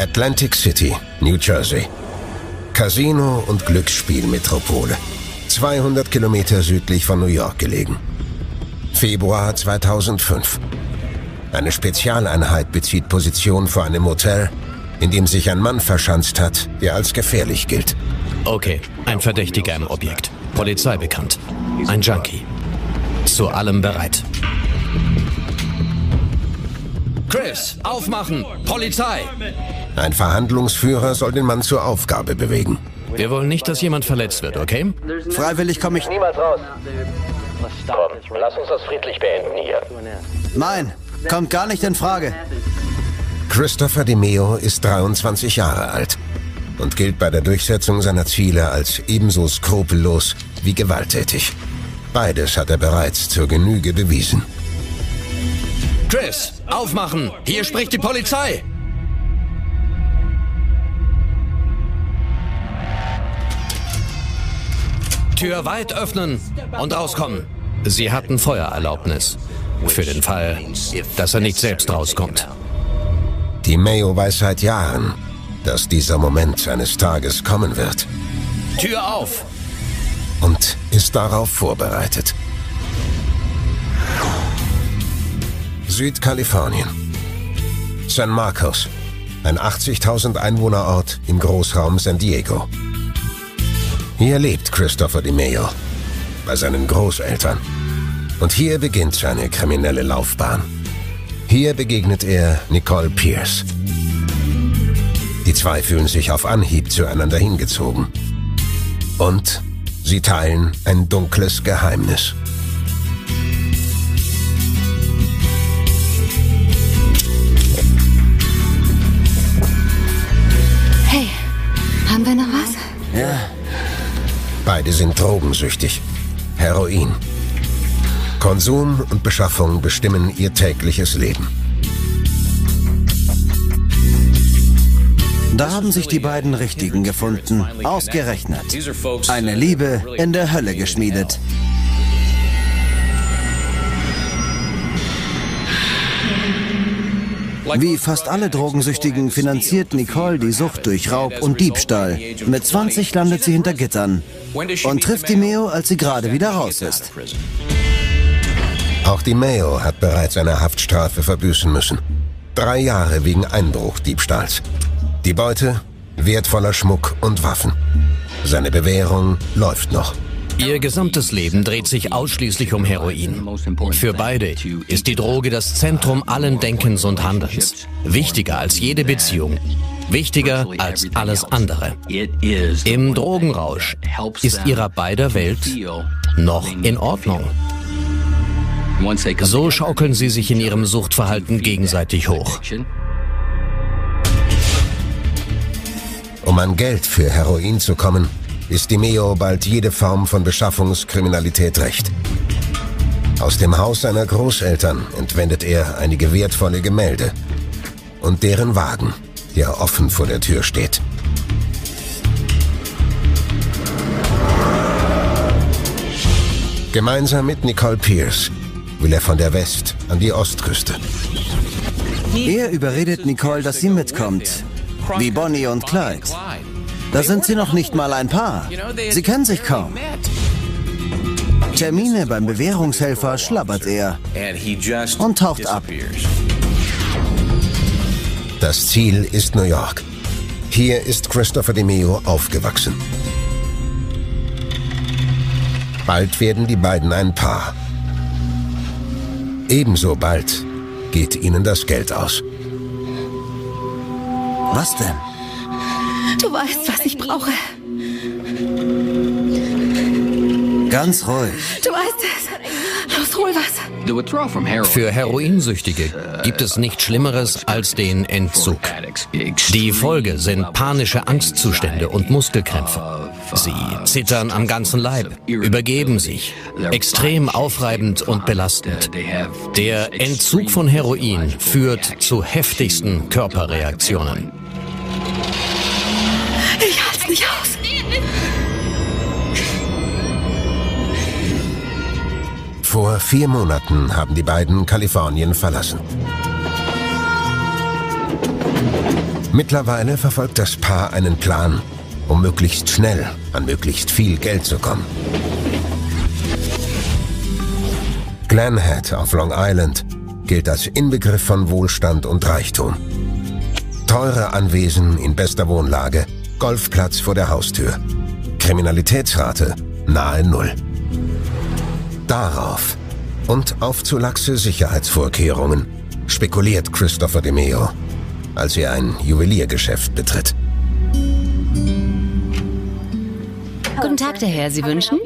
Atlantic City, New Jersey. Casino- und Glücksspielmetropole. 200 Kilometer südlich von New York gelegen. Februar 2005. Eine Spezialeinheit bezieht Position vor einem Hotel, in dem sich ein Mann verschanzt hat, der als gefährlich gilt. Okay, ein Verdächtiger im Objekt. Polizei bekannt. Ein Junkie. Zu allem bereit. Chris, aufmachen! Polizei! Ein Verhandlungsführer soll den Mann zur Aufgabe bewegen. Wir wollen nicht, dass jemand verletzt wird, okay? Freiwillig komme ich Niemals raus. Komm, lass uns das friedlich beenden hier. Nein, kommt gar nicht in Frage. Christopher DeMeo ist 23 Jahre alt und gilt bei der Durchsetzung seiner Ziele als ebenso skrupellos wie gewalttätig. Beides hat er bereits zur Genüge bewiesen. Chris, aufmachen! Hier spricht die Polizei! Tür weit öffnen und rauskommen. Sie hatten Feuererlaubnis. Für den Fall, dass er nicht selbst rauskommt. Die Mayo weiß seit Jahren, dass dieser Moment eines Tages kommen wird Tür auf! und ist darauf vorbereitet. Südkalifornien. San Marcos, ein 80.000 Einwohnerort im Großraum San Diego. Hier lebt Christopher DeMeo bei seinen Großeltern. Und hier beginnt seine kriminelle Laufbahn. Hier begegnet er Nicole Pierce. Die zwei fühlen sich auf Anhieb zueinander hingezogen. Und sie teilen ein dunkles Geheimnis. Hey, haben wir noch was? Ja, Beide sind drogensüchtig. Heroin. Konsum und Beschaffung bestimmen ihr tägliches Leben. da haben sich die beiden Richtigen gefunden. Ausgerechnet. Eine Liebe in der Hölle geschmiedet. Wie fast alle Drogensüchtigen finanziert Nicole die Sucht durch Raub und Diebstahl. Mit 20 landet sie hinter Gittern und trifft die Meo, als sie gerade wieder raus ist. Auch die Mayo hat bereits eine Haftstrafe verbüßen müssen. Drei Jahre wegen Einbruchdiebstahls. Die Beute? Wertvoller Schmuck und Waffen. Seine Bewährung läuft noch. Ihr gesamtes Leben dreht sich ausschließlich um Heroin. Für beide ist die Droge das Zentrum allen Denkens und Handelns. Wichtiger als jede Beziehung. Wichtiger als alles andere. Im Drogenrausch ist ihrer beider Welt noch in Ordnung. So schaukeln sie sich in ihrem Suchtverhalten gegenseitig hoch. Um an Geld für Heroin zu kommen, ist die Meo bald jede Form von Beschaffungskriminalität recht. Aus dem Haus seiner Großeltern entwendet er einige wertvolle Gemälde und deren Wagen, der offen vor der Tür steht. Gemeinsam mit Nicole Pierce will er von der West- an die Ostküste. Er überredet Nicole, dass sie mitkommt. Wie Bonnie und Clyde. Da sind sie noch nicht mal ein Paar. Sie kennen sich kaum. Termine beim Bewährungshelfer schlabbert er und taucht ab. Das Ziel ist New York. Hier ist Christopher DeMeo aufgewachsen. Bald werden die beiden ein Paar. Ebenso bald geht ihnen das Geld aus. Was denn? Du weißt, was ich brauche. Ganz ruhig. Du weißt es. Los, hol was. Für Heroinsüchtige gibt es nichts Schlimmeres als den Entzug. Die Folge sind panische Angstzustände und Muskelkrämpfe. Sie zittern am ganzen Leib, übergeben sich, extrem aufreibend und belastend. Der Entzug von Heroin führt zu heftigsten Körperreaktionen. Ich halte nicht aus. Vor vier Monaten haben die beiden Kalifornien verlassen. Mittlerweile verfolgt das Paar einen Plan, um möglichst schnell an möglichst viel Geld zu kommen. Glenhead auf Long Island gilt als Inbegriff von Wohlstand und Reichtum. Teure Anwesen in bester Wohnlage, Golfplatz vor der Haustür. Kriminalitätsrate nahe Null. Darauf und auf zu laxe Sicherheitsvorkehrungen spekuliert Christopher DeMeo, als er ein Juweliergeschäft betritt. Guten Tag, der Herr. Sie wünschen?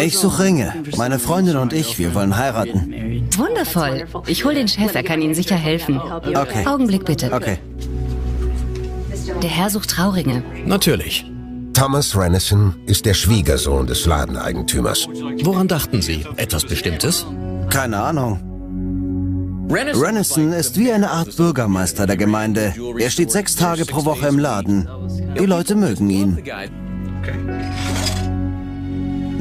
Ich suche Ringe. Meine Freundin und ich, wir wollen heiraten. Wundervoll. Ich hole den Chef, er kann Ihnen sicher helfen. Okay. Augenblick bitte. Okay. Der Herr sucht Trauringe. Natürlich. Thomas Rennison ist der Schwiegersohn des Ladeneigentümers. Woran dachten Sie? Etwas Bestimmtes? Keine Ahnung. Rennison ist wie eine Art Bürgermeister der Gemeinde. Er steht sechs Tage pro Woche im Laden. Die Leute mögen ihn.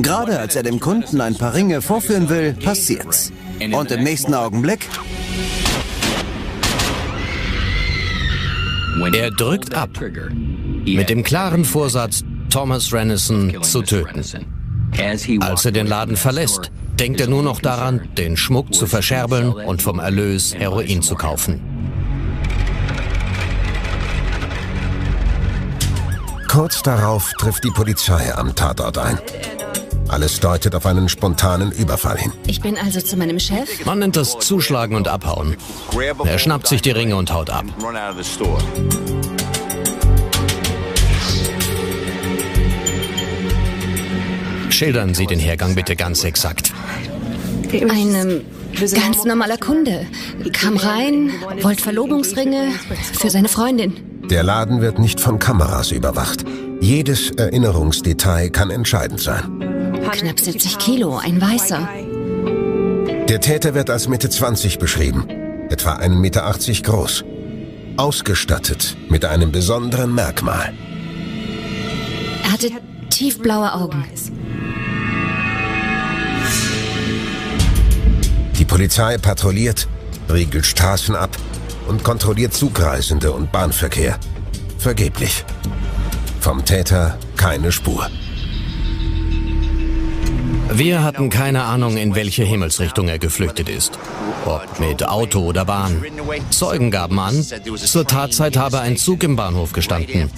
Gerade als er dem Kunden ein paar Ringe vorführen will, passiert's. Und im nächsten Augenblick Er drückt ab. Mit dem klaren Vorsatz, Thomas Rennison zu töten. Als er den Laden verlässt, denkt er nur noch daran, den Schmuck zu verscherbeln und vom Erlös Heroin zu kaufen. Kurz darauf trifft die Polizei am Tatort ein. Alles deutet auf einen spontanen Überfall hin. Ich bin also zu meinem Chef. Man nennt das Zuschlagen und Abhauen. Er schnappt sich die Ringe und haut ab. Schildern Sie den Hergang bitte ganz exakt. Ein ähm, ganz normaler Kunde. Kam rein, wollte Verlobungsringe für seine Freundin. Der Laden wird nicht von Kameras überwacht. Jedes Erinnerungsdetail kann entscheidend sein. Knapp 70 Kilo, ein Weißer. Der Täter wird als Mitte 20 beschrieben, etwa 1,80 Meter groß. Ausgestattet mit einem besonderen Merkmal. Er hatte tiefblaue Augen. Die Polizei patrouilliert, riegelt Straßen ab und kontrolliert Zugreisende und Bahnverkehr. Vergeblich. Vom Täter keine Spur. Wir hatten keine Ahnung, in welche Himmelsrichtung er geflüchtet ist. Ob mit Auto oder Bahn. Zeugen gaben an, zur Tatzeit habe ein Zug im Bahnhof gestanden.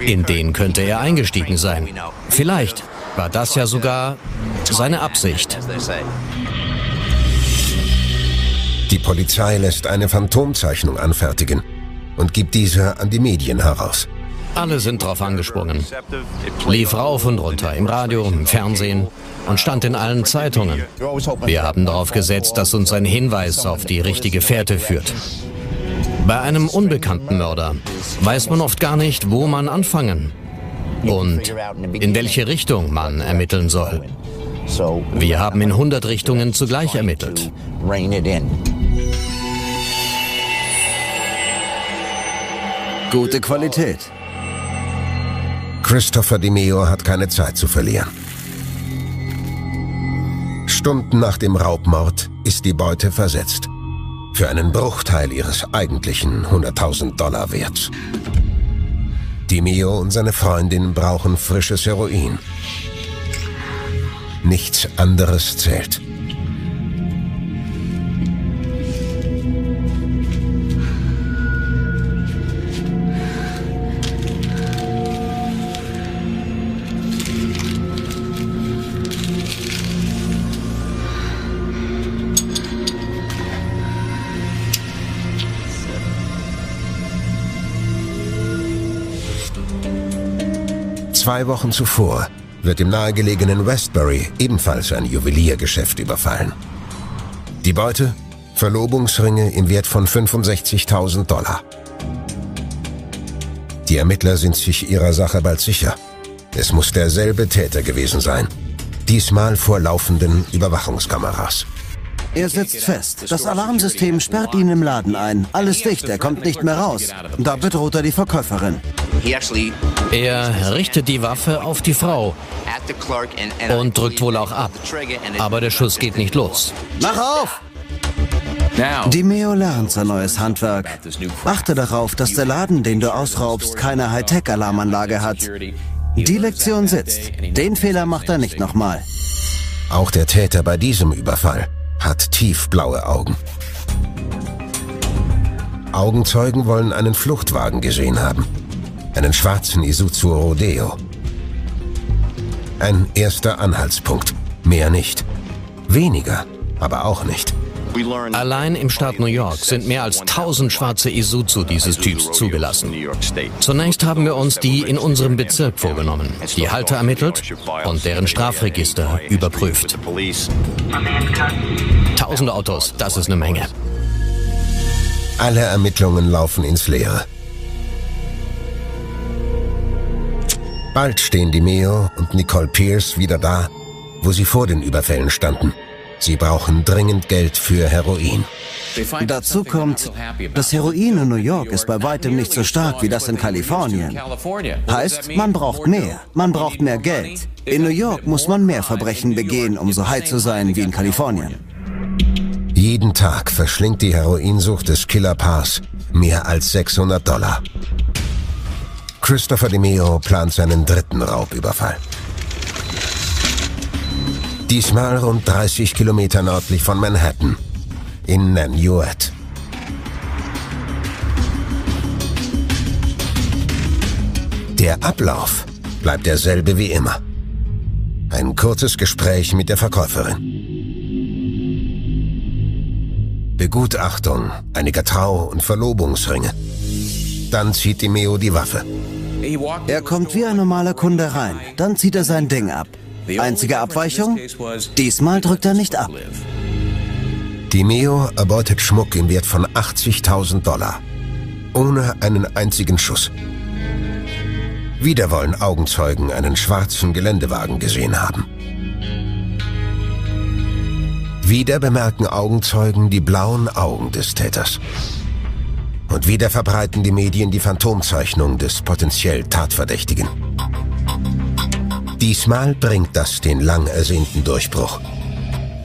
In den könnte er eingestiegen sein. Vielleicht war das ja sogar seine Absicht. Die Polizei lässt eine Phantomzeichnung anfertigen und gibt diese an die Medien heraus. Alle sind drauf angesprungen. Lief rauf und runter, im Radio, im Fernsehen und stand in allen Zeitungen. Wir haben darauf gesetzt, dass uns ein Hinweis auf die richtige Fährte führt. Bei einem unbekannten Mörder weiß man oft gar nicht, wo man anfangen und in welche Richtung man ermitteln soll. Wir haben in 100 Richtungen zugleich ermittelt. gute Qualität. Christopher DeMeo hat keine Zeit zu verlieren. Stunden nach dem Raubmord ist die Beute versetzt. Für einen Bruchteil ihres eigentlichen 100.000 Dollar Werts. DeMeo und seine Freundin brauchen frisches Heroin. Nichts anderes zählt. Zwei Wochen zuvor wird im nahegelegenen Westbury ebenfalls ein Juweliergeschäft überfallen. Die Beute? Verlobungsringe im Wert von 65.000 Dollar. Die Ermittler sind sich ihrer Sache bald sicher. Es muss derselbe Täter gewesen sein. Diesmal vor laufenden Überwachungskameras. Er sitzt fest. Das Alarmsystem sperrt ihn im Laden ein. Alles dicht, er kommt nicht mehr raus. Da bedroht er die Verkäuferin. Er richtet die Waffe auf die Frau und drückt wohl auch ab. Aber der Schuss geht nicht los. Mach auf! Die Meo lernt sein neues Handwerk. Achte darauf, dass der Laden, den du ausraubst, keine Hightech-Alarmanlage hat. Die Lektion sitzt. Den Fehler macht er nicht nochmal. Auch der Täter bei diesem Überfall hat tiefblaue Augen. Augenzeugen wollen einen Fluchtwagen gesehen haben. Einen schwarzen Isuzu Rodeo. Ein erster Anhaltspunkt. Mehr nicht. Weniger, aber auch nicht. Allein im Staat New York sind mehr als 1000 schwarze Isuzu dieses Typs zugelassen. Zunächst haben wir uns die in unserem Bezirk vorgenommen, die Halter ermittelt und deren Strafregister überprüft. Tausende Autos, das ist eine Menge. Alle Ermittlungen laufen ins Leere. Bald stehen die Meo und Nicole Pierce wieder da, wo sie vor den Überfällen standen. Sie brauchen dringend Geld für Heroin. Dazu kommt, das Heroin in New York ist bei weitem nicht so stark wie das in Kalifornien. Heißt, man braucht mehr. Man braucht mehr Geld. In New York muss man mehr Verbrechen begehen, um so high zu sein wie in Kalifornien. Jeden Tag verschlingt die Heroinsucht des Killerpaars mehr als 600 Dollar. Christopher DeMeo plant seinen dritten Raubüberfall. Diesmal rund 30 Kilometer nördlich von Manhattan, in Nanuet. Der Ablauf bleibt derselbe wie immer. Ein kurzes Gespräch mit der Verkäuferin. Begutachtung einiger Trau- und Verlobungsringe. Dann zieht die Meo die Waffe. Er kommt wie ein normaler Kunde rein, dann zieht er sein Ding ab. Einzige Abweichung? Diesmal drückt er nicht ab. Die Meo erbeutet Schmuck im Wert von 80.000 Dollar. Ohne einen einzigen Schuss. Wieder wollen Augenzeugen einen schwarzen Geländewagen gesehen haben. Wieder bemerken Augenzeugen die blauen Augen des Täters. Und wieder verbreiten die Medien die Phantomzeichnung des potenziell Tatverdächtigen. Diesmal bringt das den lang ersehnten Durchbruch.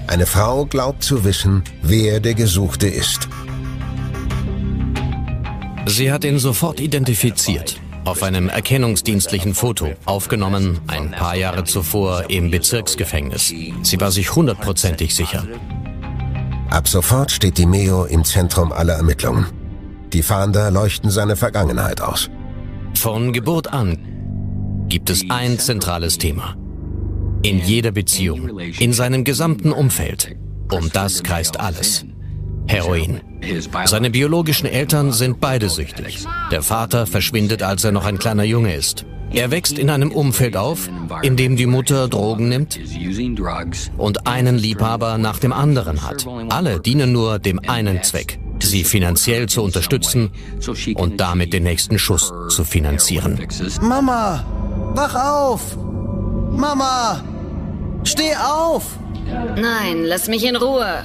Eine Frau glaubt zu wissen, wer der Gesuchte ist. Sie hat ihn sofort identifiziert. Auf einem erkennungsdienstlichen Foto, aufgenommen ein paar Jahre zuvor im Bezirksgefängnis. Sie war sich hundertprozentig sicher. Ab sofort steht die Meo im Zentrum aller Ermittlungen. Die Fahnder leuchten seine Vergangenheit aus. Von Geburt an gibt es ein zentrales Thema. In jeder Beziehung, in seinem gesamten Umfeld. Um das kreist alles. Heroin. Seine biologischen Eltern sind beide süchtig. Der Vater verschwindet, als er noch ein kleiner Junge ist. Er wächst in einem Umfeld auf, in dem die Mutter Drogen nimmt und einen Liebhaber nach dem anderen hat. Alle dienen nur dem einen Zweck, sie finanziell zu unterstützen und damit den nächsten Schuss zu finanzieren. Mama, wach auf! Mama, steh auf! Nein, lass mich in Ruhe.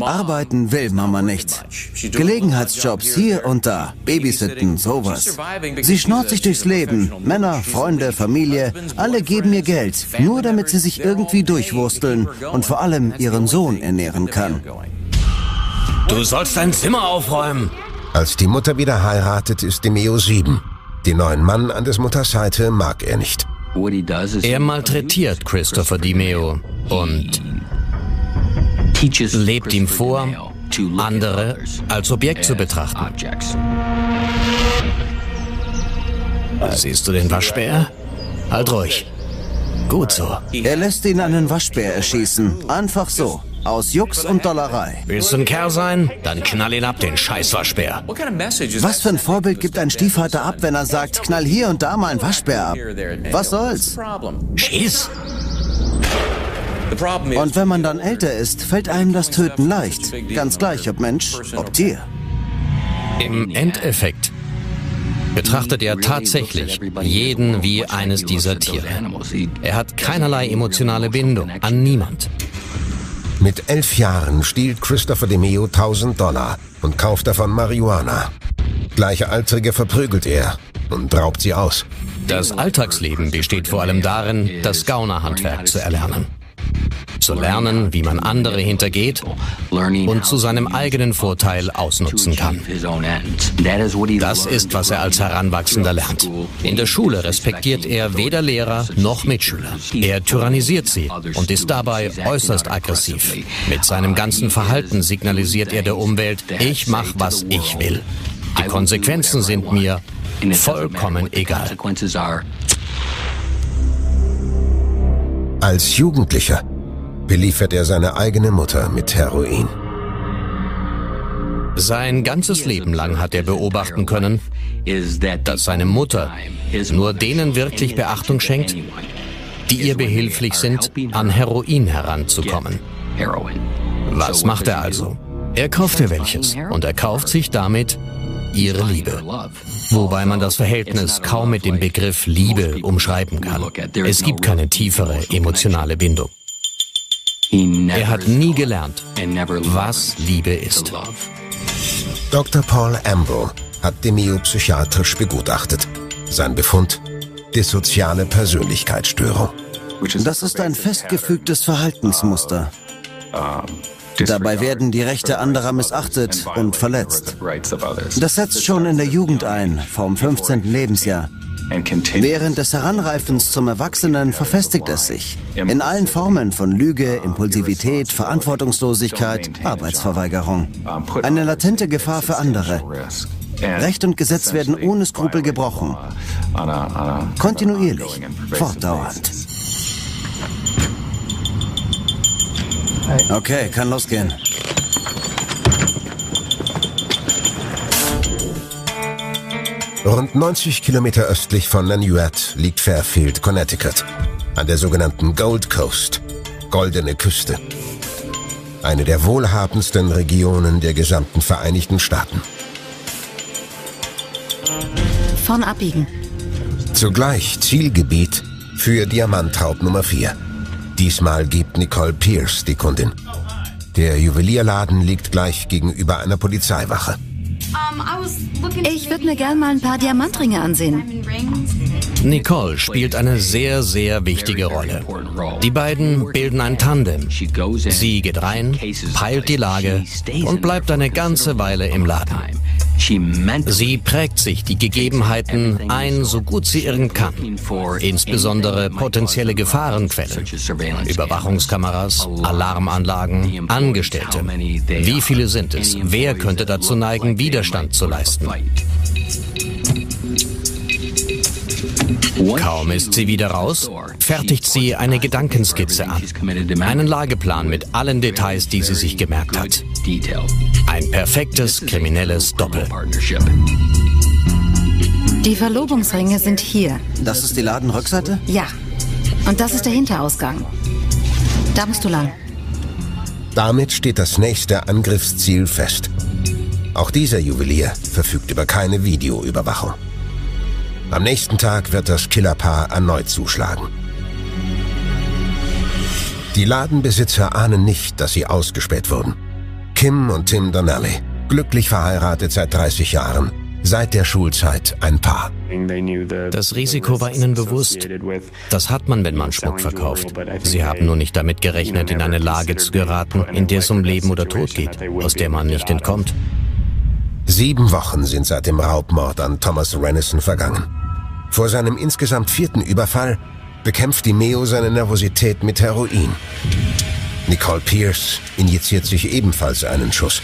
Arbeiten will Mama nicht. Gelegenheitsjobs hier und da, Babysitten, sowas. Sie schnort sich durchs Leben. Männer, Freunde, Familie, alle geben ihr Geld, nur damit sie sich irgendwie durchwursteln und vor allem ihren Sohn ernähren kann. Du sollst dein Zimmer aufräumen. Als die Mutter wieder heiratet, ist Demeo sieben. Den neuen Mann an des Mutters Seite mag er nicht. Er malträtiert Christopher DiMeo und lebt ihm vor, andere als Objekt zu betrachten. Siehst du den Waschbär? Halt ruhig. Gut so. Er lässt ihn einen Waschbär erschießen. Einfach so. Aus Jux und Dollerei. Willst du ein Kerl sein? Dann knall ihn ab, den Scheißwaschbär. Was für ein Vorbild gibt ein Stiefvater ab, wenn er sagt, knall hier und da mal ein Waschbär ab? Was soll's? Schieß! Und wenn man dann älter ist, fällt einem das Töten leicht. Ganz gleich, ob Mensch, ob Tier. Im Endeffekt betrachtet er tatsächlich jeden wie eines dieser Tiere. Er hat keinerlei emotionale Bindung an niemand. Mit elf Jahren stiehlt Christopher DeMeo 1000 Dollar und kauft davon Marihuana. Gleichaltrige verprügelt er und raubt sie aus. Das Alltagsleben besteht vor allem darin, das Gaunerhandwerk zu erlernen. Zu lernen, wie man andere hintergeht und zu seinem eigenen Vorteil ausnutzen kann. Das ist, was er als Heranwachsender lernt. In der Schule respektiert er weder Lehrer noch Mitschüler. Er tyrannisiert sie und ist dabei äußerst aggressiv. Mit seinem ganzen Verhalten signalisiert er der Umwelt, ich mache, was ich will. Die Konsequenzen sind mir vollkommen egal. Als Jugendlicher beliefert er seine eigene Mutter mit Heroin. Sein ganzes Leben lang hat er beobachten können, dass seine Mutter nur denen wirklich Beachtung schenkt, die ihr behilflich sind, an Heroin heranzukommen. Was macht er also? Er kauft ihr welches und er kauft sich damit ihre Liebe. Wobei man das Verhältnis kaum mit dem Begriff Liebe umschreiben kann. Es gibt keine tiefere emotionale Bindung. Er hat nie gelernt, was Liebe ist. Dr. Paul Amble hat Demio psychiatrisch begutachtet. Sein Befund? Dissoziale Persönlichkeitsstörung. Das ist ein festgefügtes Verhaltensmuster. Dabei werden die Rechte anderer missachtet und verletzt. Das setzt schon in der Jugend ein, vom 15. Lebensjahr. Während des Heranreifens zum Erwachsenen verfestigt es sich. In allen Formen von Lüge, Impulsivität, Verantwortungslosigkeit, Arbeitsverweigerung. Eine latente Gefahr für andere. Recht und Gesetz werden ohne Skrupel gebrochen. Kontinuierlich, fortdauernd. Okay, kann losgehen. Rund 90 Kilometer östlich von Nanuet liegt Fairfield, Connecticut, an der sogenannten Gold Coast, Goldene Küste. Eine der wohlhabendsten Regionen der gesamten Vereinigten Staaten. Vorn abbiegen. Zugleich Zielgebiet für Diamantraub Nummer 4. Diesmal gibt Nicole Pierce die Kundin. Der Juwelierladen liegt gleich gegenüber einer Polizeiwache. Ich würde mir gern mal ein paar Diamantringe ansehen. Nicole spielt eine sehr, sehr wichtige Rolle. Die beiden bilden ein Tandem. Sie geht rein, peilt die Lage und bleibt eine ganze Weile im Laden. Sie prägt sich die Gegebenheiten ein, so gut sie irgend kann. Insbesondere potenzielle Gefahrenquellen. Überwachungskameras, Alarmanlagen, Angestellte. Wie viele sind es? Wer könnte dazu neigen, Widerstand zu leisten? Kaum ist sie wieder raus, fertigt sie eine Gedankenskizze an. Einen Lageplan mit allen Details, die sie sich gemerkt hat. Ein perfektes kriminelles Doppel. Die Verlobungsringe sind hier. Das ist die Ladenrückseite? Ja. Und das ist der Hinterausgang. Da musst du lang. Damit steht das nächste Angriffsziel fest. Auch dieser Juwelier verfügt über keine Videoüberwachung. Am nächsten Tag wird das Killerpaar erneut zuschlagen. Die Ladenbesitzer ahnen nicht, dass sie ausgespäht wurden. Kim und Tim Donnelly, glücklich verheiratet seit 30 Jahren, seit der Schulzeit ein Paar. Das Risiko war ihnen bewusst. Das hat man, wenn man Schmuck verkauft. Sie haben nur nicht damit gerechnet, in eine Lage zu geraten, in der es um Leben oder Tod geht, aus der man nicht entkommt. Sieben Wochen sind seit dem Raubmord an Thomas Rennison vergangen. Vor seinem insgesamt vierten Überfall bekämpft die Meo seine Nervosität mit Heroin. Nicole Pierce injiziert sich ebenfalls einen Schuss.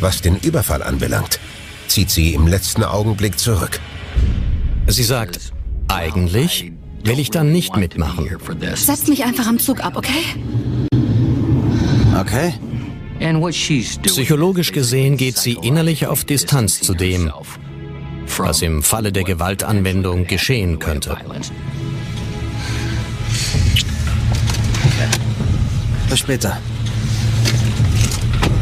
Was den Überfall anbelangt, zieht sie im letzten Augenblick zurück. Sie sagt, eigentlich will ich dann nicht mitmachen. Setz mich einfach am Zug ab, okay? Okay. Psychologisch gesehen geht sie innerlich auf Distanz zu dem, was im Falle der Gewaltanwendung geschehen könnte. Bis später.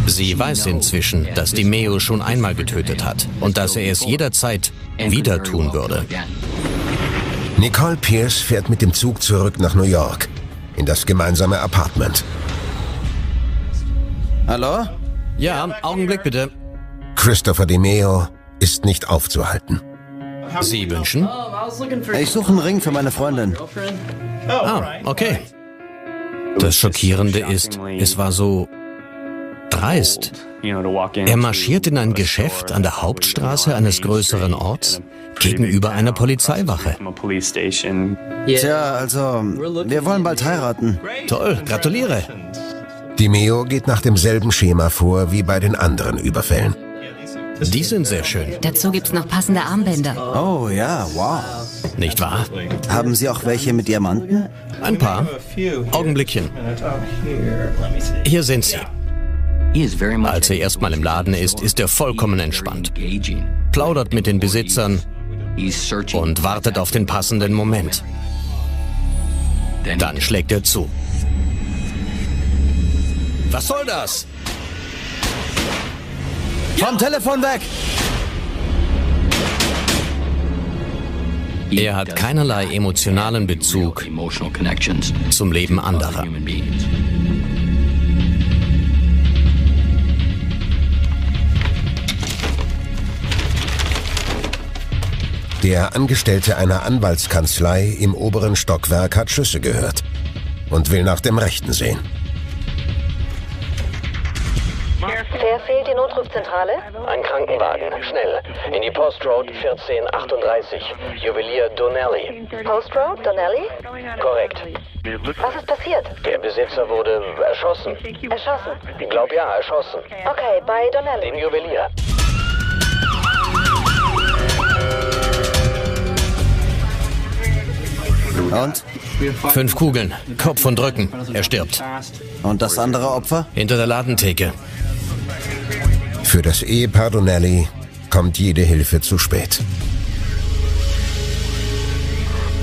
Sie weiß inzwischen, dass die Meo schon einmal getötet hat und dass er es jederzeit wieder tun würde. Nicole Pierce fährt mit dem Zug zurück nach New York, in das gemeinsame Apartment. Hallo? Ja, Augenblick bitte. Christopher DeMeo ist nicht aufzuhalten. Sie wünschen? Ich suche einen Ring für meine Freundin. Ah, okay. Das Schockierende ist, es war so dreist. Er marschiert in ein Geschäft an der Hauptstraße eines größeren Orts gegenüber einer Polizeiwache. Tja, also, wir wollen bald heiraten. Toll, gratuliere. Die Meo geht nach demselben Schema vor wie bei den anderen Überfällen. Die sind sehr schön. Dazu gibt's noch passende Armbänder. Oh ja, wow. Nicht wahr? Haben Sie auch welche mit Diamanten? Ein paar. Augenblickchen. Hier sind sie. Als er erstmal im Laden ist, ist er vollkommen entspannt. Plaudert mit den Besitzern und wartet auf den passenden Moment. Dann schlägt er zu. Was soll das? Vom Telefon weg! Er hat keinerlei emotionalen Bezug zum Leben anderer. Der Angestellte einer Anwaltskanzlei im oberen Stockwerk hat Schüsse gehört und will nach dem Rechten sehen. Notrufzentrale? Ein Krankenwagen, schnell. In die Post Road 1438. Juwelier Donnelly. Post Road, Donnelly? Korrekt. Was ist passiert? Der Besitzer wurde erschossen. Erschossen. Ich glaube ja, erschossen. Okay, bei Donnelly. Den Juwelier. Und? Fünf Kugeln, Kopf und Rücken. Er stirbt. Und das andere Opfer? Hinter der Ladentheke. Für das Ehepaar Donnelly kommt jede Hilfe zu spät.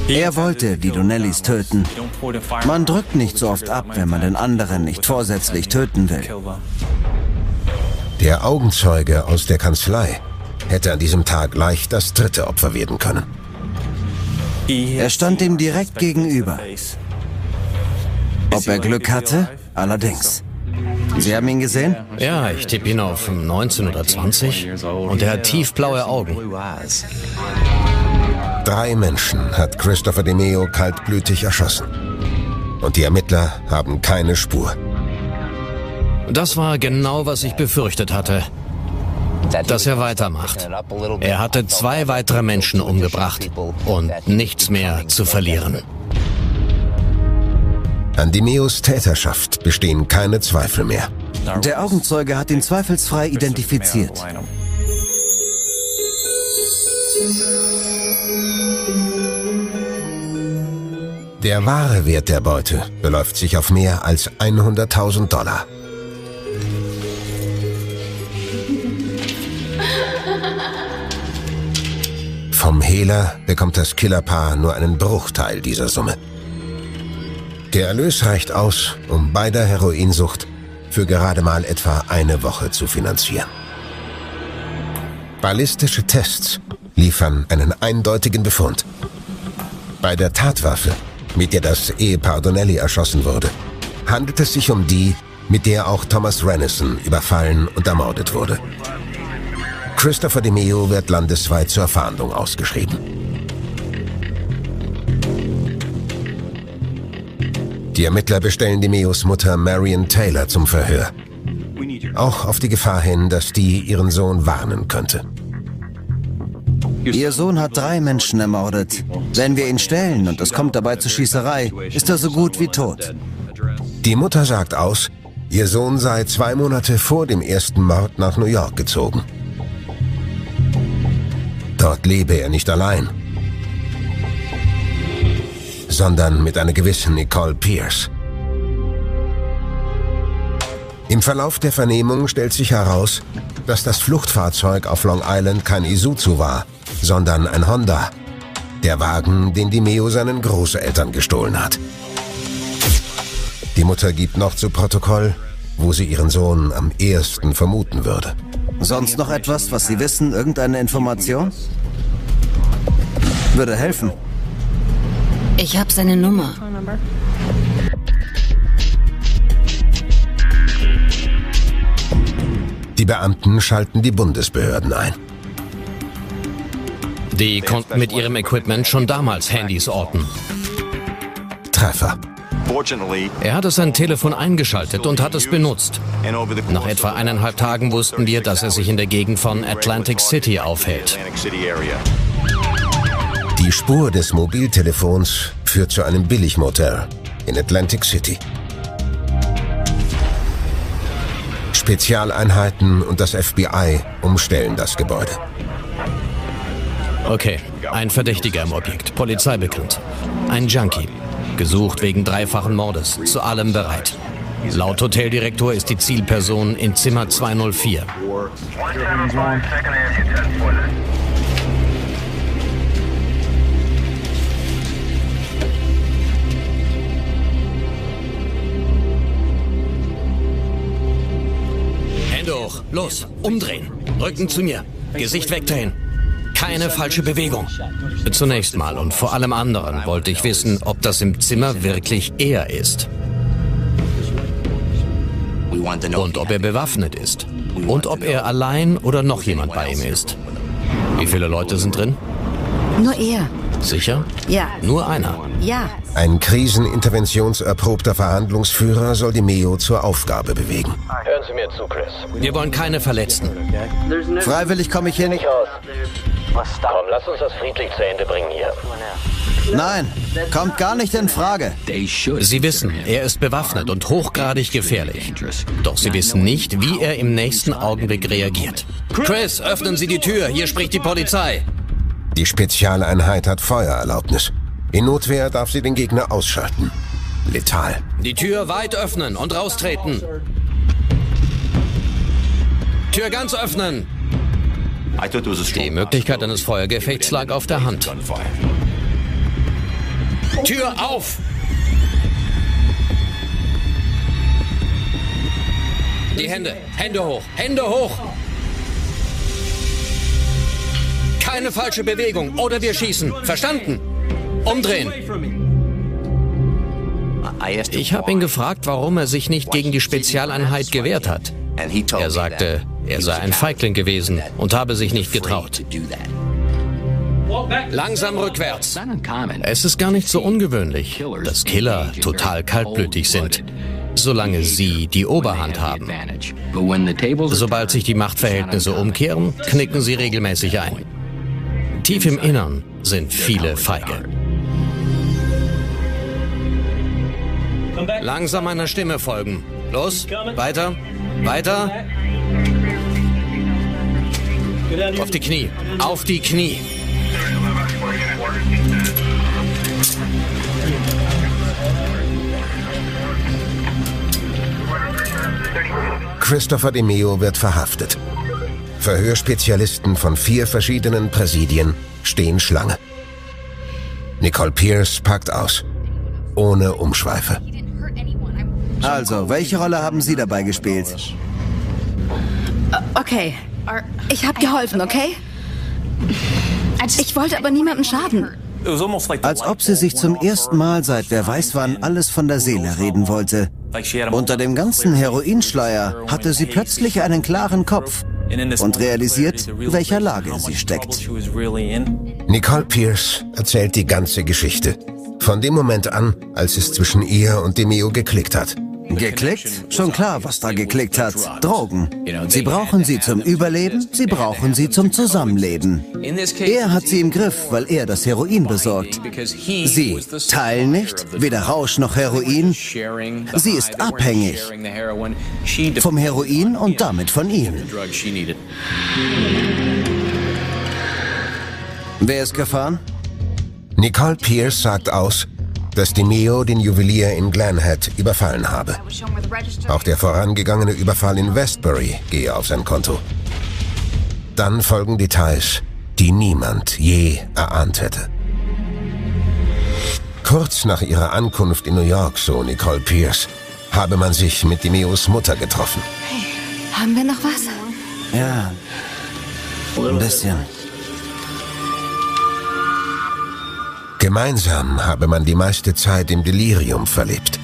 Er wollte die Donnellys töten. Man drückt nicht so oft ab, wenn man den anderen nicht vorsätzlich töten will. Der Augenzeuge aus der Kanzlei hätte an diesem Tag leicht das dritte Opfer werden können. Er stand ihm direkt gegenüber. Ob er Glück hatte? Allerdings. Sie haben ihn gesehen? Ja, ich tippe ihn auf 19 oder 20 und er hat tiefblaue Augen. Drei Menschen hat Christopher DeMeo kaltblütig erschossen. Und die Ermittler haben keine Spur. Das war genau, was ich befürchtet hatte. Dass er weitermacht. Er hatte zwei weitere Menschen umgebracht und nichts mehr zu verlieren. An DeMeos Täterschaft bestehen keine Zweifel mehr. Der Augenzeuge hat ihn zweifelsfrei identifiziert. Der wahre Wert der Beute beläuft sich auf mehr als 100.000 Dollar. Vom Hehler bekommt das Killerpaar nur einen Bruchteil dieser Summe. Der Erlös reicht aus, um beider Heroinsucht für gerade mal etwa eine Woche zu finanzieren. Ballistische Tests liefern einen eindeutigen Befund. Bei der Tatwaffe, mit der das Ehepaar Donnelly erschossen wurde, handelt es sich um die, mit der auch Thomas Rennison überfallen und ermordet wurde. Christopher DeMeo wird landesweit zur Fahndung ausgeschrieben. Die Ermittler bestellen DeMeos Mutter Marion Taylor zum Verhör. Auch auf die Gefahr hin, dass die ihren Sohn warnen könnte. Ihr Sohn hat drei Menschen ermordet. Wenn wir ihn stellen und es kommt dabei zur Schießerei, ist er so gut wie tot. Die Mutter sagt aus, ihr Sohn sei zwei Monate vor dem ersten Mord nach New York gezogen. Dort lebe er nicht allein, sondern mit einer gewissen Nicole Pierce. Im Verlauf der Vernehmung stellt sich heraus, dass das Fluchtfahrzeug auf Long Island kein Isuzu war, sondern ein Honda. Der Wagen, den Dimeo seinen Großeltern gestohlen hat. Die Mutter gibt noch zu Protokoll, wo sie ihren Sohn am ehesten vermuten würde. Sonst noch etwas, was Sie wissen? Irgendeine Information? Würde helfen. Ich habe seine Nummer. Die Beamten schalten die Bundesbehörden ein. Die konnten mit ihrem Equipment schon damals Handys orten. Treffer. Er hatte sein Telefon eingeschaltet und hat es benutzt. Nach etwa eineinhalb Tagen wussten wir, dass er sich in der Gegend von Atlantic City aufhält. Die Spur des Mobiltelefons führt zu einem Billigmotel in Atlantic City. Spezialeinheiten und das FBI umstellen das Gebäude. Okay, ein Verdächtiger im Objekt, Polizei bekannt. Ein Junkie, gesucht wegen dreifachen Mordes, zu allem bereit. Laut Hoteldirektor ist die Zielperson in Zimmer 204. Hände hoch, los, umdrehen, Rücken zu mir, Gesicht wegdrehen. Keine falsche Bewegung. Zunächst mal und vor allem anderen wollte ich wissen, ob das im Zimmer wirklich er ist. Und ob er bewaffnet ist. Und ob er allein oder noch jemand bei ihm ist. Wie viele Leute sind drin? Nur er. Sicher? Ja. Nur einer? Ja. Ein kriseninterventionserprobter Verhandlungsführer soll die MEO zur Aufgabe bewegen. Hören Sie mir zu, Chris. Wir wollen keine Verletzten. Freiwillig komme ich hier nicht. Aus. Komm, lass uns das friedlich zu Ende bringen hier. Nein, kommt gar nicht in Frage. Sie wissen, er ist bewaffnet und hochgradig gefährlich. Doch Sie wissen nicht, wie er im nächsten Augenblick reagiert. Chris, öffnen Sie die Tür, hier spricht die Polizei. Die Spezialeinheit hat Feuererlaubnis. In Notwehr darf sie den Gegner ausschalten. Letal. Die Tür weit öffnen und raustreten. Tür ganz öffnen. Die Möglichkeit eines Feuergefechts lag auf der Hand. Tür auf! Die Hände, Hände hoch, Hände hoch! Keine falsche Bewegung oder wir schießen. Verstanden? Umdrehen. Ich habe ihn gefragt, warum er sich nicht gegen die Spezialeinheit gewehrt hat. Er sagte, er sei ein Feigling gewesen und habe sich nicht getraut. Langsam rückwärts. Es ist gar nicht so ungewöhnlich, dass Killer total kaltblütig sind, solange sie die Oberhand haben. Sobald sich die Machtverhältnisse umkehren, knicken sie regelmäßig ein. Tief im Innern sind viele feige. Langsam meiner Stimme folgen. Los, weiter, weiter. Auf die Knie, auf die Knie. Christopher DeMeo wird verhaftet. Verhörspezialisten von vier verschiedenen Präsidien stehen Schlange. Nicole Pierce packt aus. Ohne Umschweife. Also, welche Rolle haben Sie dabei gespielt? Okay. Ich habe geholfen, okay? Ich wollte aber niemandem schaden. Als ob sie sich zum ersten Mal seit wer weiß wann alles von der Seele reden wollte. Unter dem ganzen Heroinschleier hatte sie plötzlich einen klaren Kopf und realisiert, welcher Lage sie steckt. Nicole Pierce erzählt die ganze Geschichte. Von dem Moment an, als es zwischen ihr und DeMeo geklickt hat. Geklickt? Schon klar, was da geklickt hat. Drogen. Sie brauchen sie zum Überleben, sie brauchen sie zum Zusammenleben. Er hat sie im Griff, weil er das Heroin besorgt. Sie teilen nicht, weder Rausch noch Heroin. Sie ist abhängig vom Heroin und damit von ihm. Wer ist gefahren? Nicole Pierce sagt aus, dass DeMeo den Juwelier in Glenhead überfallen habe. Auch der vorangegangene Überfall in Westbury gehe auf sein Konto. Dann folgen Details, die niemand je erahnt hätte. Kurz nach ihrer Ankunft in New York, so Nicole Pierce, habe man sich mit DeMeos Mutter getroffen. Haben wir noch was? Ja, ein bisschen. Gemeinsam habe man die meiste Zeit im Delirium verlebt.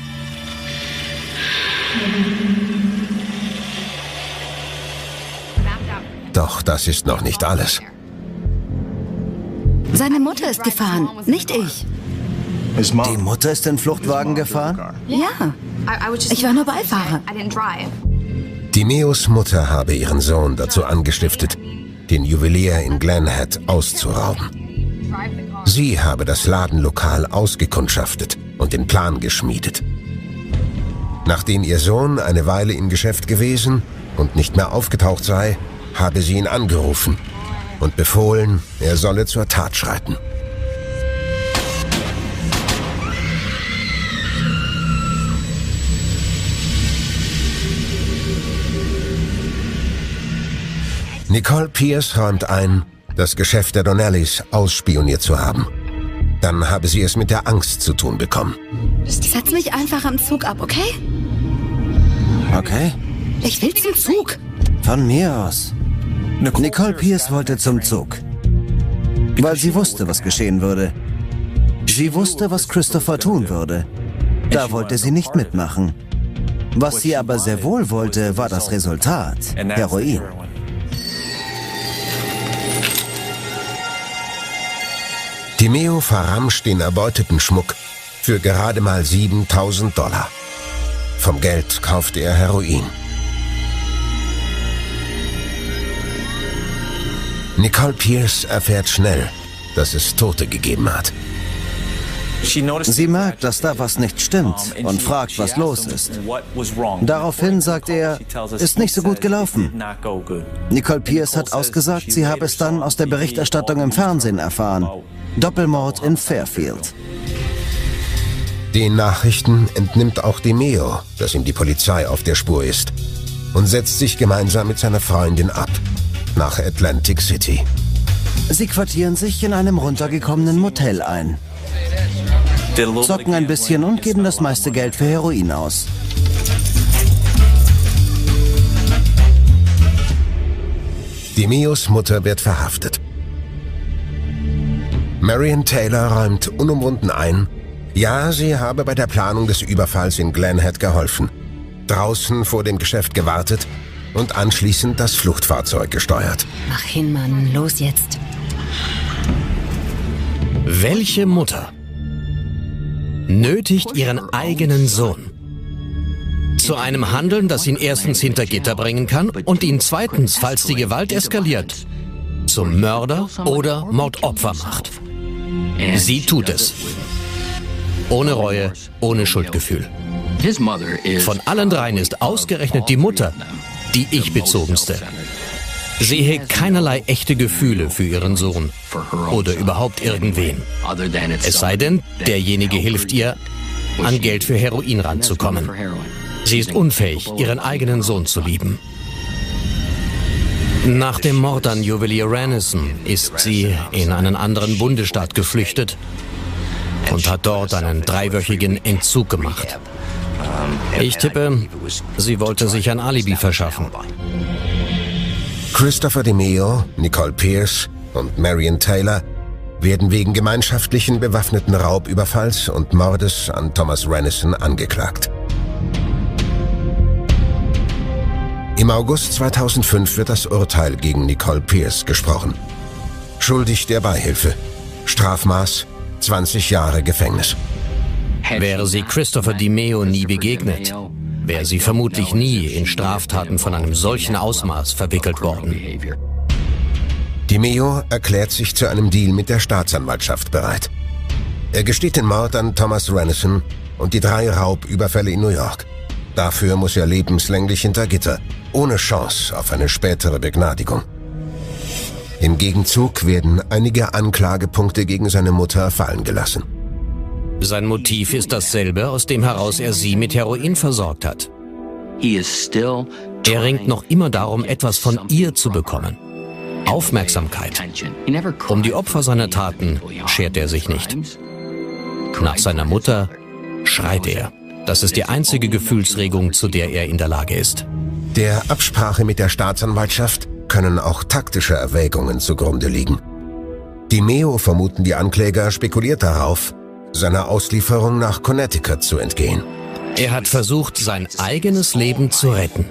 Doch das ist noch nicht alles. Seine Mutter ist gefahren, nicht ich. Die Mutter ist den Fluchtwagen gefahren? Ja. Ich war nur Beifahrer. Dimeos Mutter habe ihren Sohn dazu angestiftet, den Juwelier in Glenhead auszurauben. Sie habe das Ladenlokal ausgekundschaftet und den Plan geschmiedet. Nachdem ihr Sohn eine Weile im Geschäft gewesen und nicht mehr aufgetaucht sei, habe sie ihn angerufen und befohlen, er solle zur Tat schreiten. Nicole Pierce räumt ein, das Geschäft der Donnellys ausspioniert zu haben. Dann habe sie es mit der Angst zu tun bekommen. Setz mich einfach am Zug ab, okay? Okay. Ich will zum Zug. Von mir aus. Nicole Pierce wollte zum Zug. Weil sie wusste, was geschehen würde. Sie wusste, was Christopher tun würde. Da wollte sie nicht mitmachen. Was sie aber sehr wohl wollte, war das Resultat. Heroin. Timeo verramscht den erbeuteten Schmuck für gerade mal 7000 Dollar. Vom Geld kauft er Heroin. Nicole Pierce erfährt schnell, dass es Tote gegeben hat. Sie merkt, dass da was nicht stimmt und fragt, was los ist. Daraufhin sagt er, ist nicht so gut gelaufen. Nicole Pierce hat ausgesagt, sie habe es dann aus der Berichterstattung im Fernsehen erfahren. Doppelmord in Fairfield. Den Nachrichten entnimmt auch Demeo, dass ihm die Polizei auf der Spur ist und setzt sich gemeinsam mit seiner Freundin ab nach Atlantic City. Sie quartieren sich in einem runtergekommenen Motel ein. Zocken ein bisschen und geben das meiste Geld für Heroin aus. Demeos Mutter wird verhaftet. Marion Taylor räumt unumwunden ein, ja, sie habe bei der Planung des Überfalls in Glenhead geholfen, draußen vor dem Geschäft gewartet und anschließend das Fluchtfahrzeug gesteuert. Mach hin, Mann, los jetzt. Welche Mutter nötigt ihren eigenen Sohn zu einem Handeln, das ihn erstens hinter Gitter bringen kann und ihn zweitens, falls die Gewalt eskaliert, zum Mörder oder Mordopfer macht? Sie tut es. Ohne Reue, ohne Schuldgefühl. Von allen dreien ist ausgerechnet die Mutter die ich-bezogenste. Sie hegt keinerlei echte Gefühle für ihren Sohn oder überhaupt irgendwen. Es sei denn, derjenige hilft ihr, an Geld für Heroin ranzukommen. Sie ist unfähig, ihren eigenen Sohn zu lieben. Nach dem Mord an Juwelier Ranison ist sie in einen anderen Bundesstaat geflüchtet und hat dort einen dreiwöchigen Entzug gemacht. Ich tippe, sie wollte sich ein Alibi verschaffen. Christopher DeMeo, Nicole Pierce und Marion Taylor werden wegen gemeinschaftlichen bewaffneten Raubüberfalls und Mordes an Thomas Rennison angeklagt. Im August 2005 wird das Urteil gegen Nicole Pierce gesprochen. Schuldig der Beihilfe. Strafmaß 20 Jahre Gefängnis. Wäre sie Christopher DiMeo nie begegnet, wäre sie vermutlich nie in Straftaten von einem solchen Ausmaß verwickelt worden. DiMeo erklärt sich zu einem Deal mit der Staatsanwaltschaft bereit. Er gesteht den Mord an Thomas Rennison und die drei Raubüberfälle in New York. Dafür muss er lebenslänglich hinter Gitter, ohne Chance auf eine spätere Begnadigung. Im Gegenzug werden einige Anklagepunkte gegen seine Mutter fallen gelassen. Sein Motiv ist dasselbe, aus dem heraus er sie mit Heroin versorgt hat. Er ringt noch immer darum, etwas von ihr zu bekommen. Aufmerksamkeit. Um die Opfer seiner Taten schert er sich nicht. Nach seiner Mutter schreit er. Das ist die einzige Gefühlsregung, zu der er in der Lage ist. Der Absprache mit der Staatsanwaltschaft können auch taktische Erwägungen zugrunde liegen. Die Meo vermuten die Ankläger spekuliert darauf, seiner Auslieferung nach Connecticut zu entgehen. Er hat versucht, sein eigenes Leben zu retten.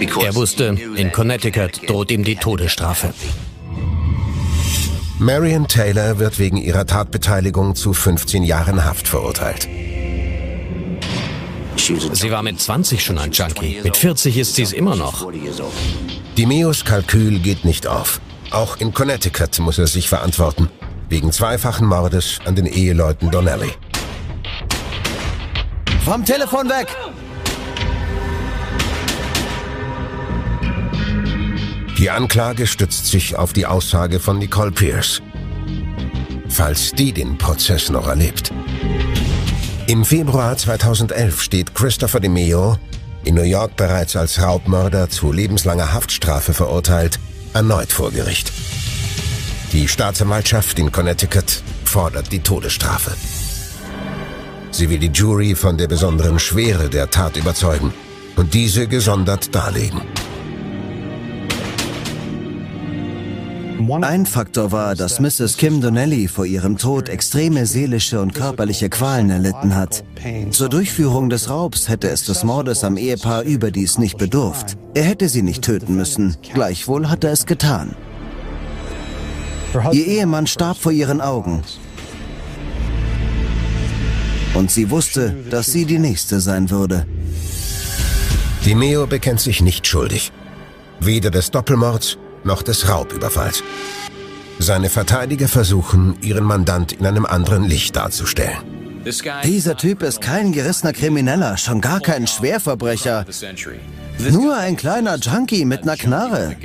Er wusste, in Connecticut droht ihm die Todesstrafe. Marion Taylor wird wegen ihrer Tatbeteiligung zu 15 Jahren Haft verurteilt. Sie war mit 20 schon ein Junkie. Mit 40 ist sie es immer noch. Dimeos Kalkül geht nicht auf. Auch in Connecticut muss er sich verantworten. Wegen zweifachen Mordes an den Eheleuten Donnelly. Vom Telefon weg! Die Anklage stützt sich auf die Aussage von Nicole Pierce. Falls die den Prozess noch erlebt. Im Februar 2011 steht Christopher DeMeo, in New York bereits als Raubmörder zu lebenslanger Haftstrafe verurteilt, erneut vor Gericht. Die Staatsanwaltschaft in Connecticut fordert die Todesstrafe. Sie will die Jury von der besonderen Schwere der Tat überzeugen und diese gesondert darlegen. Ein Faktor war, dass Mrs. Kim Donnelly vor ihrem Tod extreme seelische und körperliche Qualen erlitten hat. Zur Durchführung des Raubs hätte es des Mordes am Ehepaar überdies nicht bedurft. Er hätte sie nicht töten müssen. Gleichwohl hat er es getan. Ihr Ehemann starb vor ihren Augen. Und sie wusste, dass sie die Nächste sein würde. Dimeo bekennt sich nicht schuldig. Weder des Doppelmords noch des Raubüberfalls. Seine Verteidiger versuchen, ihren Mandant in einem anderen Licht darzustellen. Dieser Typ ist kein gerissener Krimineller, schon gar kein Schwerverbrecher. Nur ein kleiner Junkie mit einer Knarre.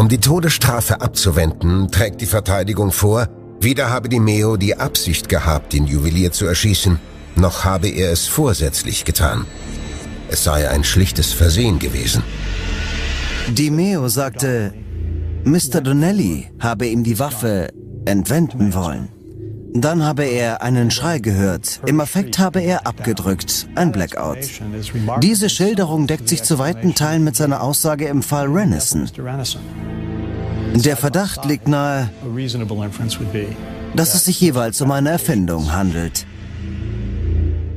Um die Todesstrafe abzuwenden, trägt die Verteidigung vor, weder habe die Meo die Absicht gehabt, den Juwelier zu erschießen, noch habe er es vorsätzlich getan. Es sei ein schlichtes Versehen gewesen. Di Meo sagte, Mr. Donnelly habe ihm die Waffe entwenden wollen. Dann habe er einen Schrei gehört. Im Effekt habe er abgedrückt. Ein Blackout. Diese Schilderung deckt sich zu weiten Teilen mit seiner Aussage im Fall Renison. Der Verdacht liegt nahe, dass es sich jeweils um eine Erfindung handelt.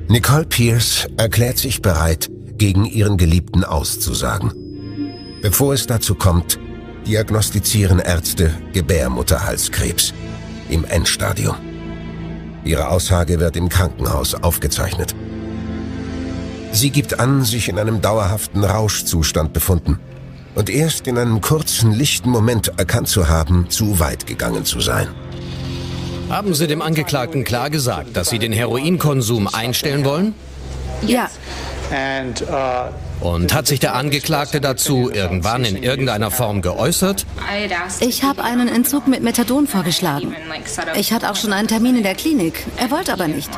Nicole Pierce erklärt sich bereit, gegen ihren Geliebten auszusagen. Bevor es dazu kommt, diagnostizieren Ärzte Gebärmutterhalskrebs im Endstadium. Ihre Aussage wird im Krankenhaus aufgezeichnet. Sie gibt an, sich in einem dauerhaften Rauschzustand befunden und erst in einem kurzen, lichten Moment erkannt zu haben, zu weit gegangen zu sein. Haben Sie dem Angeklagten klar gesagt, dass Sie den Heroinkonsum einstellen wollen? Ja. Und hat sich der Angeklagte dazu irgendwann in irgendeiner Form geäußert? Ich habe einen Entzug mit Methadon vorgeschlagen. Ich hatte auch schon einen Termin in der Klinik. Er wollte aber nicht.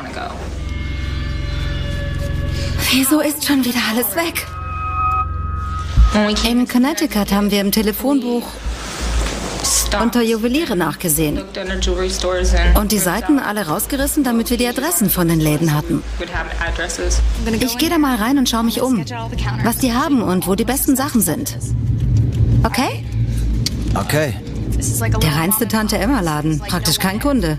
Wieso ist schon wieder alles weg? In Connecticut haben wir im Telefonbuch unter Juweliere nachgesehen. Und die Seiten alle rausgerissen, damit wir die Adressen von den Läden hatten. Ich gehe da mal rein und schaue mich um, was die haben und wo die besten Sachen sind. Okay? Okay. Der reinste Tante Emma Laden, praktisch kein Kunde.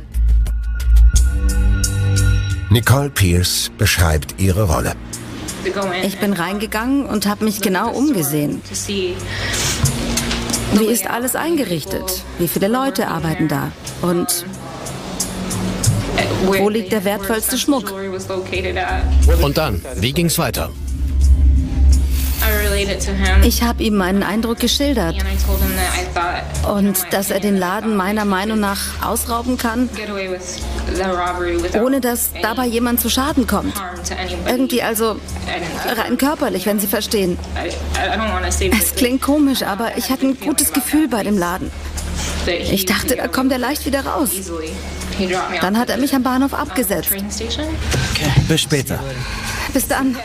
Nicole Pierce beschreibt ihre Rolle. Ich bin reingegangen und habe mich genau umgesehen. Wie ist alles eingerichtet? Wie viele Leute arbeiten da? Und wo liegt der wertvollste Schmuck? Und dann, wie ging's weiter? Ich habe ihm meinen Eindruck geschildert. Und dass er den Laden meiner Meinung nach ausrauben kann, ohne dass dabei jemand zu Schaden kommt. Irgendwie also rein körperlich, wenn Sie verstehen. Es klingt komisch, aber ich hatte ein gutes Gefühl bei dem Laden. Ich dachte, da kommt er leicht wieder raus. Dann hat er mich am Bahnhof abgesetzt. Okay, bis später. Bis dann.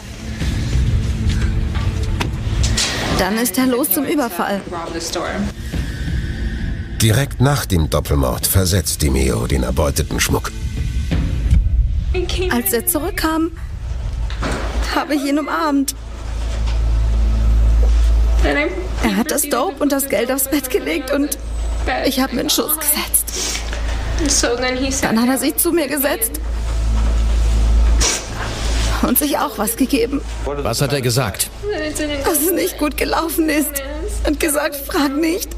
Dann ist er los zum Überfall. Direkt nach dem Doppelmord versetzt Dimeo den erbeuteten Schmuck. Als er zurückkam, habe ich ihn umarmt. Er hat das Dope und das Geld aufs Bett gelegt und ich habe mir einen Schuss gesetzt. Dann hat er sich zu mir gesetzt und sich auch was gegeben. Was hat er gesagt? Dass es nicht gut gelaufen ist. Und gesagt, frag nicht.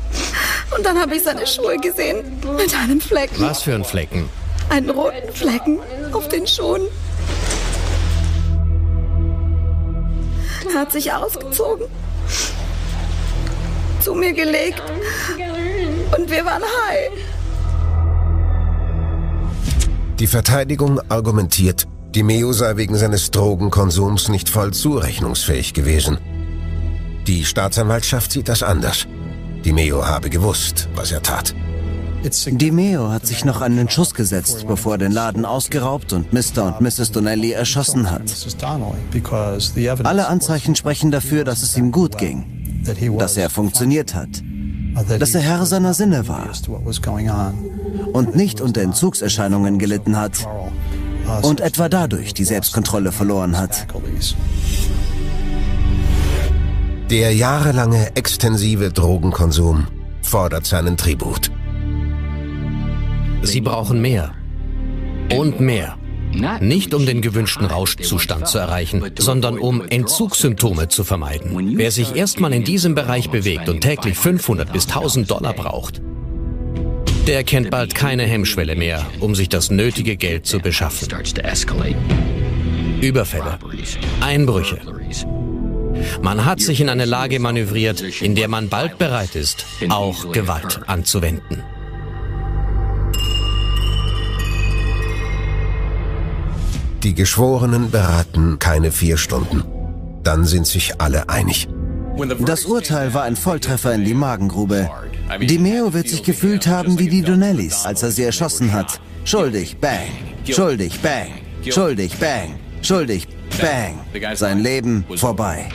Und dann habe ich seine Schuhe gesehen mit einem Flecken. Was für ein Flecken? Einen roten Flecken auf den Schuhen. Er hat sich ausgezogen, zu mir gelegt und wir waren high. Die Verteidigung argumentiert, Di Meo sei wegen seines Drogenkonsums nicht voll zurechnungsfähig gewesen. Die Staatsanwaltschaft sieht das anders. Di Meo habe gewusst, was er tat. Di Meo hat sich noch einen Schuss gesetzt, bevor er den Laden ausgeraubt und Mr. und Mrs. Donnelly erschossen hat. Alle Anzeichen sprechen dafür, dass es ihm gut ging, dass er funktioniert hat, dass er Herr seiner Sinne war und nicht unter Entzugserscheinungen gelitten hat und etwa dadurch die Selbstkontrolle verloren hat. Der jahrelange extensive Drogenkonsum fordert seinen Tribut. Sie brauchen mehr. Und mehr. Nicht um den gewünschten Rauschzustand zu erreichen, sondern um Entzugssymptome zu vermeiden. Wer sich erstmal in diesem Bereich bewegt und täglich 500 bis 1000 Dollar braucht, der kennt bald keine Hemmschwelle mehr, um sich das nötige Geld zu beschaffen. Überfälle, Einbrüche. Man hat sich in eine Lage manövriert, in der man bald bereit ist, auch Gewalt anzuwenden. Die Geschworenen beraten keine vier Stunden. Dann sind sich alle einig. Das Urteil war ein Volltreffer in die Magengrube. Di Meo wird sich gefühlt haben wie die Donnellys, als er sie erschossen hat. Schuldig, bang. Schuldig, bang. Schuldig, bang. Schuldig, bang. Sein Leben vorbei.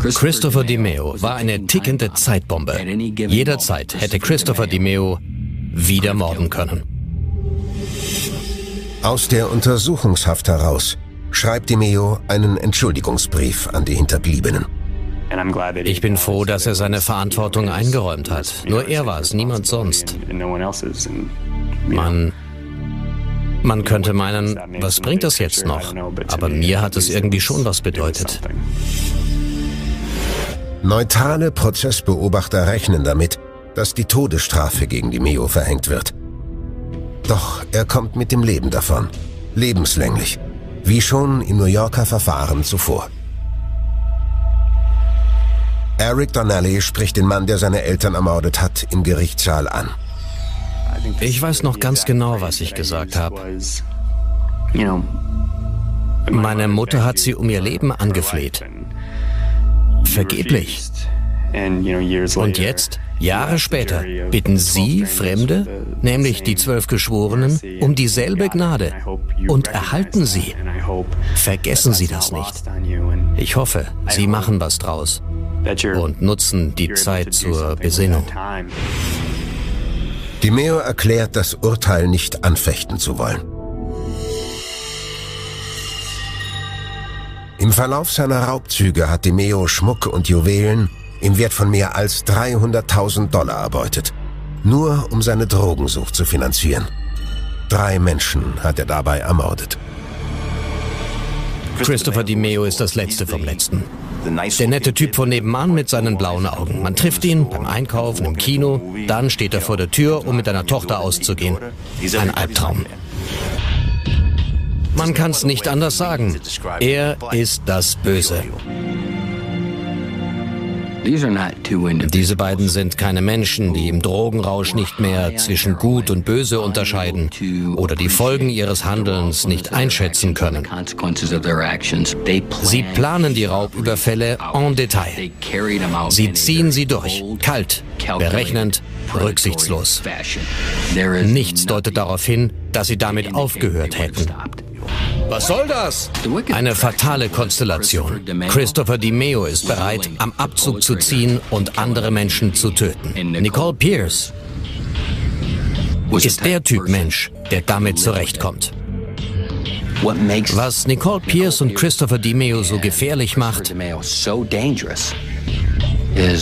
Christopher DiMeo war eine tickende Zeitbombe. Jederzeit hätte Christopher DiMeo wieder morden können. Aus der Untersuchungshaft heraus schreibt DiMeo einen Entschuldigungsbrief an die Hinterbliebenen. Ich bin froh, dass er seine Verantwortung eingeräumt hat. Nur er war es, niemand sonst. Man, man könnte meinen, was bringt das jetzt noch? Aber mir hat es irgendwie schon was bedeutet. Neutrale Prozessbeobachter rechnen damit, dass die Todesstrafe gegen DiMeo verhängt wird. Doch er kommt mit dem Leben davon. Lebenslänglich. Wie schon im New Yorker Verfahren zuvor. Eric Donnelly spricht den Mann, der seine Eltern ermordet hat, im Gerichtssaal an. Ich weiß noch ganz genau, was ich gesagt habe. Meine Mutter hat sie um ihr Leben angefleht. Vergeblich. Und jetzt, Jahre später, bitten Sie Fremde, nämlich die zwölf Geschworenen, um dieselbe Gnade und erhalten sie. Vergessen Sie das nicht. Ich hoffe, Sie machen was draus und nutzen die Zeit zur Besinnung. DiMeo erklärt, das Urteil nicht anfechten zu wollen. Im Verlauf seiner Raubzüge hat DiMeo Schmuck und Juwelen im Wert von mehr als 300.000 Dollar erbeutet, nur um seine Drogensucht zu finanzieren. Drei Menschen hat er dabei ermordet. Christopher DiMeo ist das Letzte vom Letzten. Der nette Typ von nebenan mit seinen blauen Augen. Man trifft ihn beim Einkaufen, im Kino, dann steht er vor der Tür, um mit einer Tochter auszugehen. Ein Albtraum. Man kann es nicht anders sagen. Er ist das Böse. Diese beiden sind keine Menschen, die im Drogenrausch nicht mehr zwischen Gut und Böse unterscheiden oder die Folgen ihres Handelns nicht einschätzen können. Sie planen die Raubüberfälle en Detail. Sie ziehen sie durch, kalt, berechnend, rücksichtslos. Nichts deutet darauf hin, dass sie damit aufgehört hätten. Was soll das? Eine fatale Konstellation. Christopher DiMeo ist bereit, am Abzug zu ziehen und andere Menschen zu töten. Nicole Pierce ist der Typ Mensch, der damit zurechtkommt. Was Nicole Pierce und Christopher DiMeo so gefährlich macht,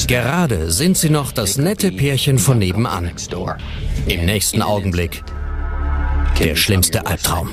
gerade sind sie noch das nette Pärchen von nebenan. Im nächsten Augenblick der schlimmste Albtraum.